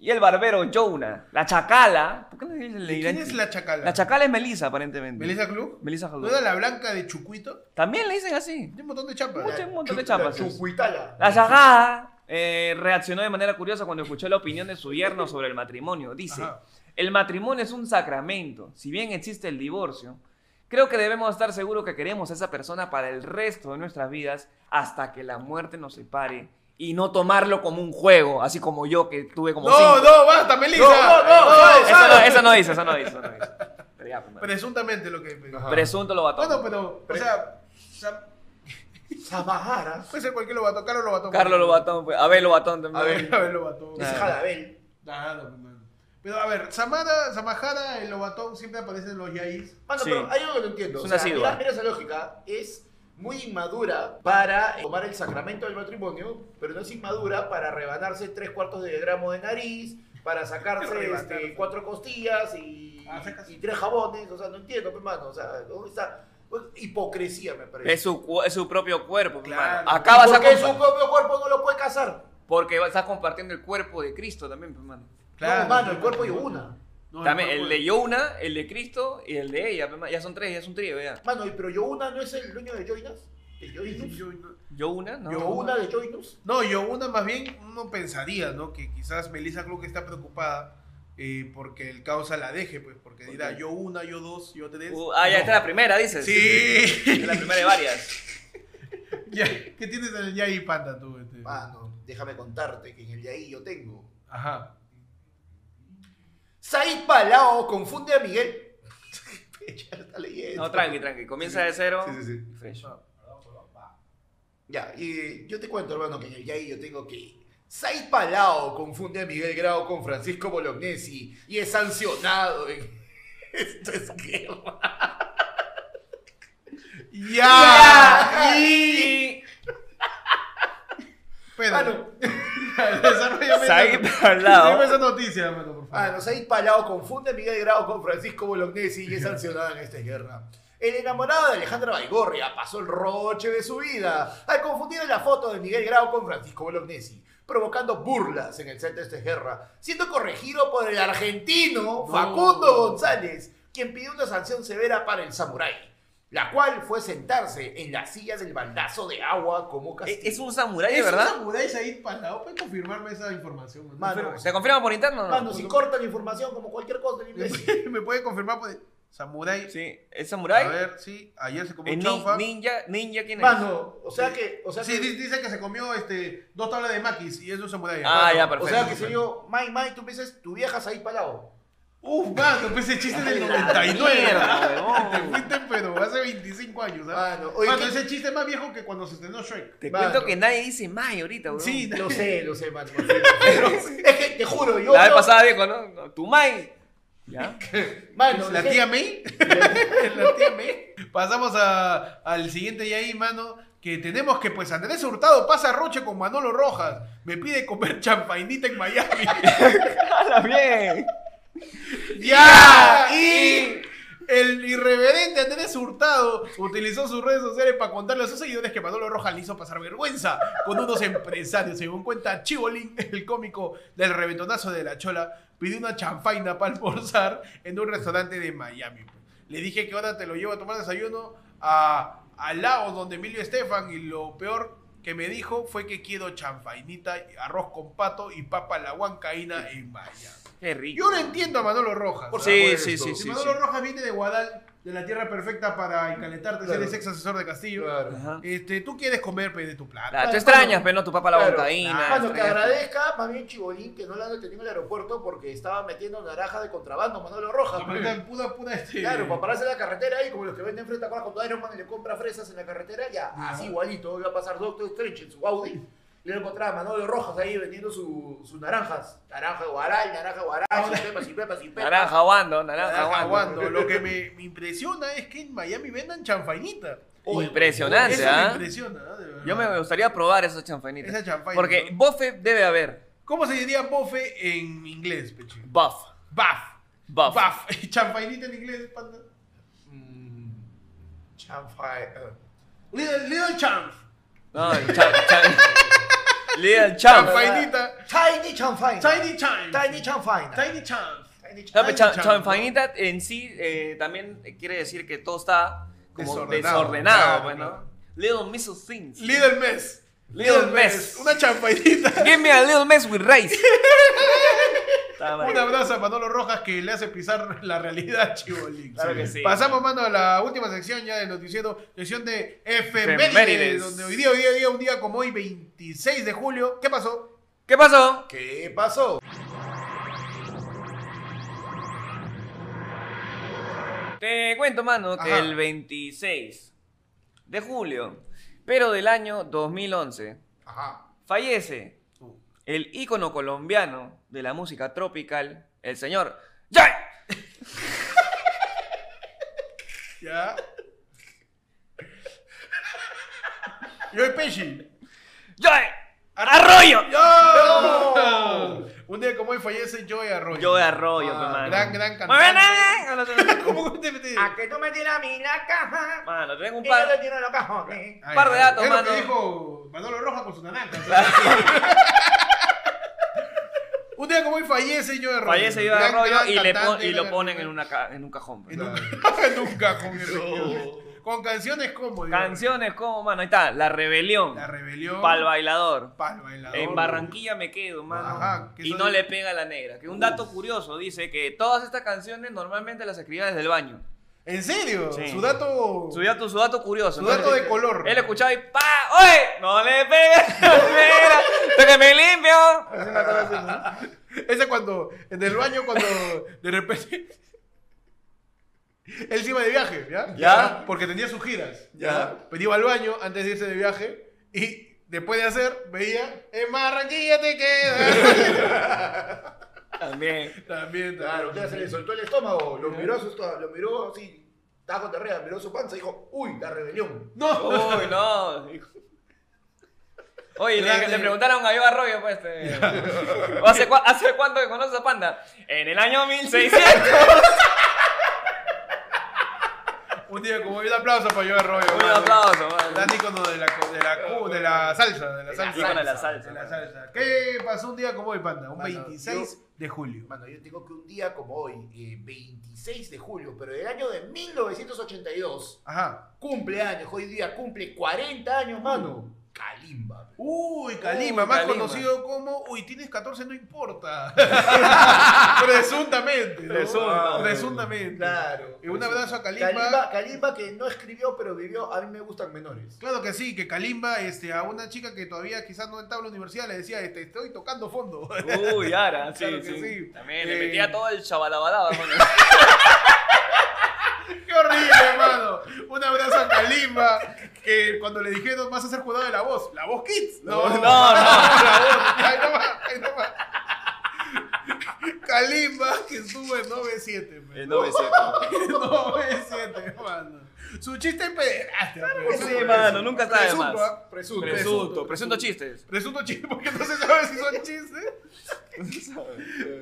y el barbero Jonah, la chacala. ¿Por qué no le dicen ¿Y ¿Quién es la chacala? La chacala es Melissa, aparentemente. ¿Melissa Club? Melissa ¿No era la blanca de Chucuito? También le dicen así. Tiene un montón de chapas. Mucho. un montón de chapas. Chucuitala. La chacala eh, reaccionó de manera curiosa cuando escuchó la opinión de su yerno sobre el matrimonio. Dice, Ajá. el matrimonio es un sacramento. Si bien existe el divorcio, creo que debemos estar seguros que queremos a esa persona para el resto de nuestras vidas hasta que la muerte nos separe y no tomarlo como un juego, así como yo que tuve como No, cinco. no, basta, Melissa. No, no, no, no, no dice, eso no dice, eso no dice. Pero ya, pues. Presuntamente lo que. Ajá. Presunto lo va a Bueno, pero, o Pre- sea, o sea, Samahara. puede ser cualquier Lobatón, Carlos Lobatón. Carlos Lobatón, pues, Abel Lobatón también. A ver. A ver, Lobatón. Es Ah. Jalabel. Nada, pues, mano. Pero a ver, Samara, Samajara, el Lobatón siempre aparece en los Yaís. Mano, Sí. pero hay algo que no entiendo. Es O una sea, asidua. mira, mira esa lógica. Es muy inmadura para tomar el sacramento del matrimonio, pero no es inmadura para rebanarse tres cuartos de gramo de nariz, para sacarse este, cuatro costillas y, Ah, y tres jabones. O sea, no entiendo, hermano. O sea, ¿dónde está? Pues, hipocresía, me parece. Es su, es su propio cuerpo, Claro. hermano. Acá vas a Porque su propio cuerpo no lo puede casar. Porque estás compartiendo el cuerpo de Cristo también, hermano. no, mano, el cuerpo y una. No, También el de Yona, el de Cristo y el de ella. man. Ya son tres, ya es un trío, ya. Mano, y- pero yo una no es el dueño de Joinas. ¿De Joinus? Yo, no- Yona, ¿no? Yo una de Joinus. No, yo una más bien uno pensaría, ¿no? Que quizás Melissa Clark está preocupada eh, porque el causa la deje, pues, porque ¿Por dirá yo una, yo dos, yo tres. Uh, ah, ya No. esta es la primera, dices. Sí. Es la primera de varias. Ya, ¿Qué tienes en el Yai Panda tú? Este? Mano, déjame contarte que en el ahí yo tengo. Ajá. Said Palao confunde a Miguel. ya está leyendo. No, tranqui, tranqui. Comienza de cero. Sí, sí, sí. y fresh. Ya, y yo te cuento, hermano, que en el ahí yo tengo que. Said Palao confunde a Miguel Grau con Francisco Bolognesi y es sancionado en. Esto es guerra. ¡Ya! Y... Mano, Desarrollame Said Palao. Dime esa noticia, mano, por favor. Mano, Said Palao confunde a Miguel Grau con Francisco Bolognesi y es sancionado en esta guerra. El enamorado de Alejandra Baigorria pasó el roche de su vida al confundir la foto de Miguel Grau con Francisco Bolognesi, provocando burlas en el set de esta guerra, siendo corregido por el argentino Facundo González, quien pidió una sanción severa para el samurái, la cual fue sentarse en la silla del baldazo de agua como castigo. ¿Es un samurái, ¿Es verdad? un samurái Said Palao? ¿Puedes confirmarme esa información? mano? Mano, ¿Se confirma por interno o no? Mano, si corta la información como cualquier cosa. ¿Me puede confirmar? Pues, samurái. Sí, ¿es A samurái? ver, sí. Ayer se comió ¿Es un chaufa. ninja, ninja quién es? Mano, o sea que, o sea Sí, que, di- dice que se comió este, dos tablas de maquis y es un samurái. Ah, Mano, ya, o perfecto. sea que se yo, Mai Mai, tú piensas, tu vieja Said Palao. Uf, mano, pues ese chiste del Ay, 99. mierda, Te fuiste, pero hace 25 años, ¿ah? Mano, oye, Mano, ¿qué- ese chiste es más viejo que cuando se estrenó Shrek. Te Mano. cuento que nadie dice May ahorita, weón. Sí, Lo sé, lo sé, mano. Pero es que te juro, yo. La vez pasada dijo, ¿no? Tu May. ¿Ya? Mano, ¿La tía May? ¿La tía May? Pasamos a- al siguiente y ahí, mano. Que tenemos que, pues, Andrés Hurtado pasa roche con Manolo Rojas. Me pide comer champainita en Miami. ¡Hala bien! ¡Ya! Y el irreverente Andrés Hurtado utilizó sus redes sociales para contarle a sus seguidores que Manolo Rojas le hizo pasar vergüenza con unos empresarios. Según cuenta Chibolín, el cómico del reventonazo de la chola, pidió una chanfaina para almorzar en un restaurante de Miami. Le dije que ahora te lo llevo a tomar desayuno a, a Laos, donde Emilio Estefan, y lo peor que me dijo fue que quiero chanfainita, arroz con pato y papa la huancaína en Miami. Qué rico. Yo no entiendo a Manolo Rojas. Por ¿ah? Sí, sí, sí, Si sí. Manolo sí. Rojas viene de Guadal, de la tierra perfecta para encalentarte, Claro. eres ex asesor de Castillo. Claro. Este, tú quieres comer pe, de tu plata. Claro, tú extrañas, pero no tu papá la Claro. Mano, que extrañas- agradezca más bien Chibolín que no la han detenido en el aeropuerto porque estaba metiendo naranja de contrabando Manolo Rojas. Pura, este... Claro, para pararse en la carretera ahí, como los que venden frente a cuando Iron Man le compra fresas en la carretera, ya, Ya. así igualito, iba a pasar Doctor Strange en su Audi. Y le encontraba a Manolo Rojas ahí vendiendo su- sus naranjas. Naranja guaral, naranja guaral, sin pepas, sin pepas, sin pepas. Naranja guando, naranja Naranja guando. aguando. Lo que me, me impresiona es que en Miami vendan chanfainita. Oye, Impresionante, Eso me ¿ah? impresiona, ¿ah? De verdad. Yo me gustaría probar esos chanfainitas. Esa chanfaina, Porque ¿no? bofe debe haber. ¿Cómo se diría bofe en inglés, Peche? Buff. Buff. Buff. Buff. ¿Chanfainita en inglés, panda? Mm, chanfai, eh. Little, little champ. No, chan, chan. Little champ. Chanfainita. Tiny chanfaina. Tiny champ. Tiny chanfaina. Tiny champ. Tiny No, pero chanfainita en sí eh, también quiere decir que todo está como Desordenado. desordenado, Claro, pues, claro. Little Mrs. Things. Little mess. Little mess. Una champainita. Give me a little mess with rice. Un abrazo a Manolo Rojas que le hace pisar la realidad, Chibolín. Claro que sí. Pasamos, mano, a la última sección ya del noticiero, sección de efemérides, Efemérides. donde hoy día, hoy día, hoy día, un día como hoy, 26 de julio, ¿qué pasó? ¿Qué pasó? ¿Qué pasó? Te cuento, mano, que Ajá. el 26 de julio, pero del año 2011, Ajá. fallece el ícono colombiano de la música tropical, el señor Joy. ¿Ya? Yo el Pesci. Joy. Arroyo. ¡Yo! Un día como hoy fallece Joey Arroyo. Joy Arroyo, Ah, pe, mano. Gran, gran Muy bien, cantante. eh. ¿Cómo que te metí? A que tú me tiras a mí la caja. Mano, tengo un Y yo par. tiro los cajones. Ay, par de datos, es lo mano. que dijo Manolo Roja con su nananca. Un día como hoy fallece Joey Arroyo. Fallece Joy Gran, Arroyo y, le cantante, pon- y lo ponen en, una ca- en un cajón. pe. En un, en un cajón. efectivamente. Con canciones como digo, Canciones como, mano, ahí está, La Rebelión, La Rebelión. Pal Bailador. Pal Bailador. En Barranquilla me quedo, mano. Ajá, que y no de- le pega a la negra. Que un dato curioso dice que todas estas canciones normalmente las escribía desde el baño. ¿En serio? Sí. Su dato. Su dato, su dato curioso. Su dato de color. Él escuchaba y ¡pa! ¡Oye! ¡No le pegues que me limpio! Es una cosa así, ¿no? Ese cuando, en el baño, cuando de repente. Él se iba de viaje, ¿ya? Ya. Porque tenía sus giras. Ya. Pero iba al baño antes de irse de viaje y después de hacer, veía, en Barranquilla te quedas. También. también, Claro, usted se le soltó el estómago, lo miró, lo miró así, con diarrea, miró su panza y dijo, uy, la rebelión. No. Uy, no. Oye, le, le preguntaron a Yo Arroyo, pues. Este, ¿hace, cua- ¿Hace cuánto que conoces a Panda? En el año 1600. Un día como hoy, un aplauso para yo Arroyo. Un mano. aplauso, mano. Gran ícono de la, de la, cu- de la salsa, de la salsa. ícono de la salsa, De la mano. salsa. ¿Qué pasó un día como hoy, Panda? Un Mano, 26 de julio. Mano, yo digo que un día como hoy, eh, 26 de julio, pero del año de 1982, Ajá. cumpleaños, hoy día cumple 40 años, mano. Kalimba. Uy, Calima, Uy, más conocido como. Uy, tienes 14, no importa. Presuntamente. ¿no? Presunto. Presuntamente. Claro. Y un abrazo a Kalimba. Kalimba, Kalimba que no escribió, pero vivió, a mí me gustan menores. Claro que sí, que Kalimba este, a una chica que todavía quizás no estaba en la universidad le decía, este, estoy tocando fondo. Uy, Ara, sí, Claro que sí. sí. También Eh, le metía todo el chabalabalaba. ¡Qué horrible, hermano! Un abrazo a Kalimba, que cuando le dijeron vas a ser jugador de la voz, ¿la voz Kids? No, no, no. La voz, ahí nomás. Kalimba, que estuvo en 9-7. El pues. 900. 9-7, hermano. Su chiste es pederastia. pues. Sí, mano, nunca sabe Presunto, más. ¿ah? Presunto. Presunto, presunto chistes. Presunto chiste, porque no se sabe si son chistes.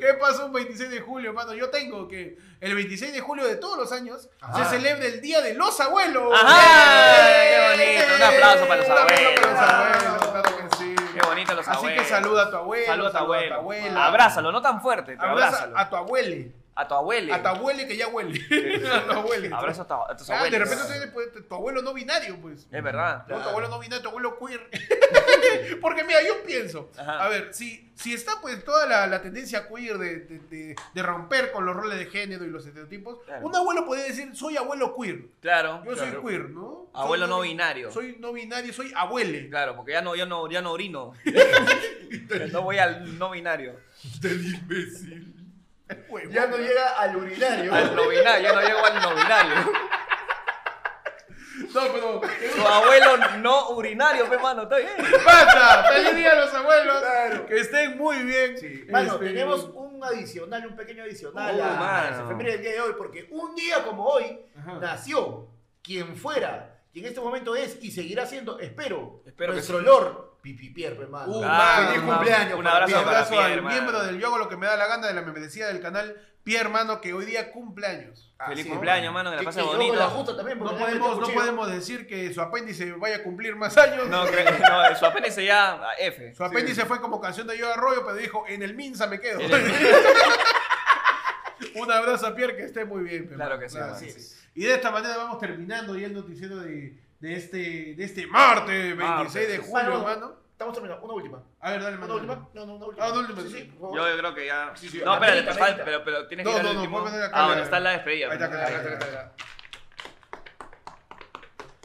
¿Qué pasó un 26 de julio, mano? Yo tengo que el 26 de julio de todos los años Ajá. se celebra el Día de los Abuelos. Ajá, ¡Eh! qué bonito. Un aplauso para los Un aplauso abuelos. para los abuelos, claro que sí. Qué bonito los Así abuelos. que saluda a tu abuelo. Saluda a tu abuelo. abuela. Abrázalo, no tan fuerte, pero abrázalo. a tu abuele. A tu abuelo. A tu abuele que ya huele. a tu abuele. Abraza a, tu- a tus Ah, abuelos. de repente pues, tu abuelo no binario, pues. Es verdad. No, tu abuelo no binario, tu abuelo queer. Porque mira, yo pienso, Ajá. a ver, si, si está pues toda la, la tendencia queer de, de, de- de romper con los roles de género y los estereotipos, Claro. un abuelo puede decir, soy abuelo queer. Claro. Yo claro. soy queer, ¿no? Abuelo Soy no binario. Soy no binario, soy abuele. Claro, porque ya no, ya no, ya no orino. no voy al no binario. Del imbécil. Huevón. Ya no llega al urinario. Al no binario, ya no llego al no binario. No, pero... Su abuelo no urinario, pe mano, está bien. ¡Basta! ¡Feliz día a los abuelos! Claro. Que estén muy bien. Sí. Mano, Este, tenemos un adicional, un pequeño adicional Oh, a, efeméride del día de hoy, porque un día como hoy Ajá. nació quien fuera, quien en este momento es y seguirá siendo, espero, Espero que nuestro sí. Lord Pipi Pierre, hermano. Uh, Ah, Feliz mano, cumpleaños. un abrazo Un Pierre. para abrazo Pierre, al hermano. miembro del Yo hago lo que me da la gana de la membresía del canal, Pierre, hermano, que hoy día cumpleaños. Feliz cumpleaños, mano, que la Que- pase que la bonito. justa también, porque No podemos, no decir que su apéndice vaya a cumplir más años. No, no, su apéndice ya a F. Su apéndice fue como canción de Yo Arroyo, pero dijo, en el Minsa me quedo. Un abrazo a Pierre, que esté muy bien. Claro que sí, claro que sí. Y de esta manera vamos terminando ya el noticiero de, de, este, de este martes 26 Martes. de julio, Mano, hermano. Estamos terminando. Una última. A ver, dale, ¿Una mano. última? No, no, una última. Ah, una última, Sí, sí. sí, por favor. Yo, yo creo que ya. Sí, sí, no, espérate, falta- amerita. pero, pero tienes No, que ir no, al no, último. puedes poner acá Ah, bueno, está la despedida. Ahí está, ahí está, ahí está, ahí está.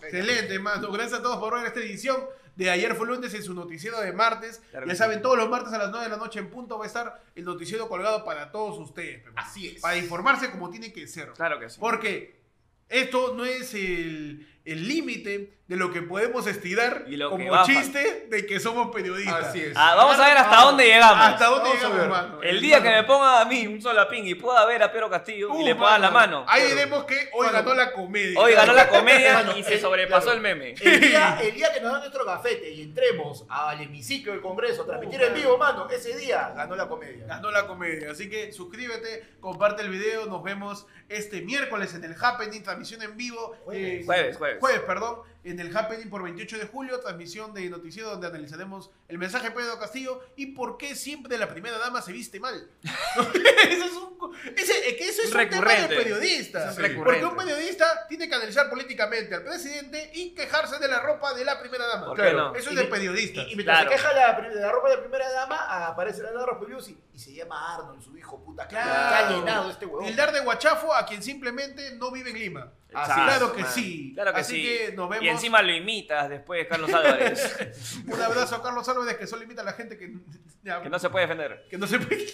Excelente, mano. Gracias a todos por ver esta edición de Ayer fue lunes en su noticiero de martes. Claro ya saben, sí. todos los martes a las 9 de la noche en punto va a estar el noticiero colgado para todos ustedes. pe, mano. Así es. Para informarse como tiene que ser. Claro que sí. Porque esto no es el, el límite de lo que podemos estirar Y lo que como chiste de que somos periodistas. Así es. Ah, vamos a ver hasta dónde llegamos. ¿Hasta dónde Vamos llegamos, mano? El día que me ponga a mí un solapín y pueda ver a Pedro Castillo y Uh, le pongan la mano. Ahí diremos que hoy ganó la comedia. Hoy ganó la comedia Mano, y se el- sobrepasó claro. el meme. El día, el día que nos dan nuestro gafete y entremos al hemiciclo del Congreso a transmitir Uh, en vivo, mano, ese día ganó la comedia. Ganó la comedia. Así que suscríbete, comparte el video. Nos vemos este miércoles en el Happening, transmisión en vivo. Jueves. Eh, Jueves, jueves. Jueves, perdón. En el Happening por 28 de julio, transmisión de noticiero donde analizaremos el mensaje de Pedro Castillo y por qué siempre la primera dama se viste mal. eso es un, ese- es que eso es un tema de periodista. Es Porque un periodista tiene que analizar políticamente al presidente y quejarse de la ropa de la primera dama. ¿Por qué no? Eso es Y de periodista. Y, y mientras Claro. se queja la, de la ropa de primera dama, aparece la Laura Pugliusi y se llama Arnold, su hijo puta. Claro. llenado este huevón. Tildar de guachafo a quien simplemente no vive en Lima. Claro que sí. Claro que Así sí. que nos vemos. Y encima lo imitas después, Carlos Álvarez. Un abrazo a Carlos Álvarez que solo invita a la gente que, ya, que no se puede defender. que no se puede.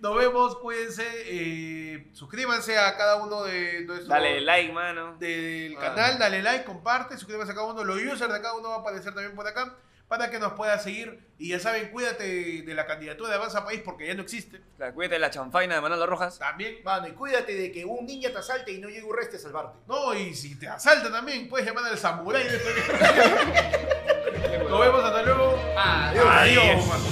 Nos vemos, cuídense, eh, suscríbanse a cada uno de nuestros Dale like, mano. del Ah. canal, dale like, comparte, suscríbanse a cada uno, los users de cada uno va a aparecer también por acá para que nos pueda seguir y ya saben, cuídate de la candidatura de Avanza País porque ya no existe. La- Cuídate de la chanfaina de Manolo Rojas. También Mano, y cuídate de que un ninja te asalte y no llegue Urreste a salvarte. No, y si te asalta también, puedes llamar al samurái de Nos vemos hasta luego. Adiós. Adiós. mano.